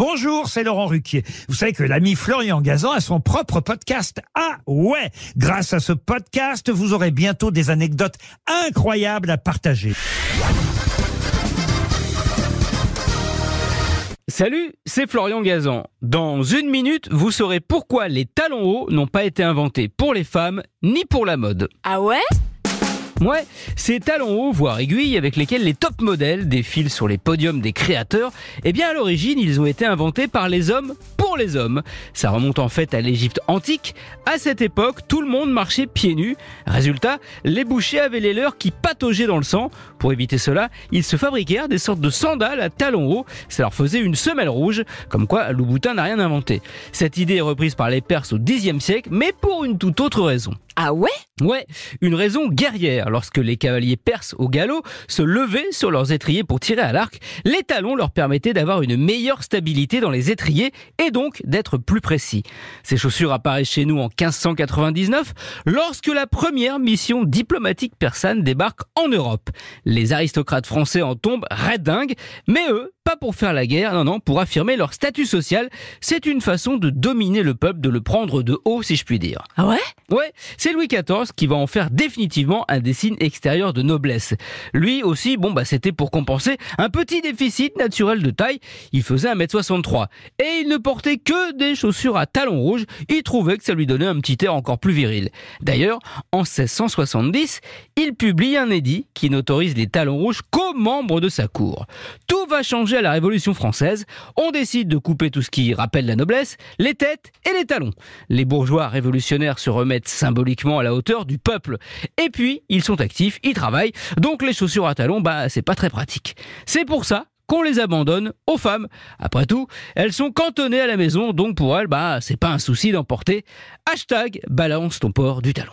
Bonjour, c'est Laurent Ruquier. Vous savez que l'ami Florian Gazan a son propre podcast. Ah ouais Grâce à ce podcast, vous aurez bientôt des anecdotes incroyables à partager. Salut, c'est Florian Gazan. Dans une minute, vous saurez pourquoi les talons hauts n'ont pas été inventés pour les femmes ni pour la mode. Ah ouais? Ouais, ces talons hauts, voire aiguilles, avec lesquels les top modèles défilent sur les podiums des créateurs, eh bien à l'origine, ils ont été inventés par les hommes pour les hommes. Ça remonte en fait à l'Égypte antique. À cette époque, tout le monde marchait pieds nus. Résultat, les bouchers avaient les leurs qui pataugeaient dans le sang. Pour éviter cela, ils se fabriquèrent des sortes de sandales à talons hauts. Ça leur faisait une semelle rouge, comme quoi Louboutin n'a rien inventé. Cette idée est reprise par les Perses au Xe siècle, mais pour une toute autre raison. Ah ouais? Ouais, une raison guerrière. Lorsque les cavaliers perses au galop se levaient sur leurs étriers pour tirer à l'arc, les talons leur permettaient d'avoir une meilleure stabilité dans les étriers et donc d'être plus précis. Ces chaussures apparaissent chez nous en 1599 lorsque la première mission diplomatique persane débarque en Europe. Les aristocrates français en tombent redingues, mais eux, pas pour faire la guerre, non, non, pour affirmer leur statut social. C'est une façon de dominer le peuple, de le prendre de haut, si je puis dire. Ah ouais? Ouais, c'est Louis XIV qui va en faire définitivement un des signes extérieurs de noblesse. Lui aussi, bon bah c'était pour compenser un petit déficit naturel de taille. Il faisait 1m63 et il ne portait que des chaussures à talons rouges. Il trouvait que ça lui donnait un petit air encore plus viril. D'ailleurs, en 1670, il publie un édit qui n'autorise les talons rouges qu'aux membres de sa cour. Va changer à la Révolution française. On décide de couper tout ce qui rappelle la noblesse, les têtes et les talons. Les bourgeois révolutionnaires se remettent symboliquement à la hauteur du peuple. Et puis, ils sont actifs, ils travaillent, donc les chaussures à talons, bah, c'est pas très pratique. C'est pour ça qu'on les abandonne aux femmes. Après tout, elles sont cantonnées à la maison, donc pour elles, bah, c'est pas un souci d'emporter. Hashtag balance ton port du talon.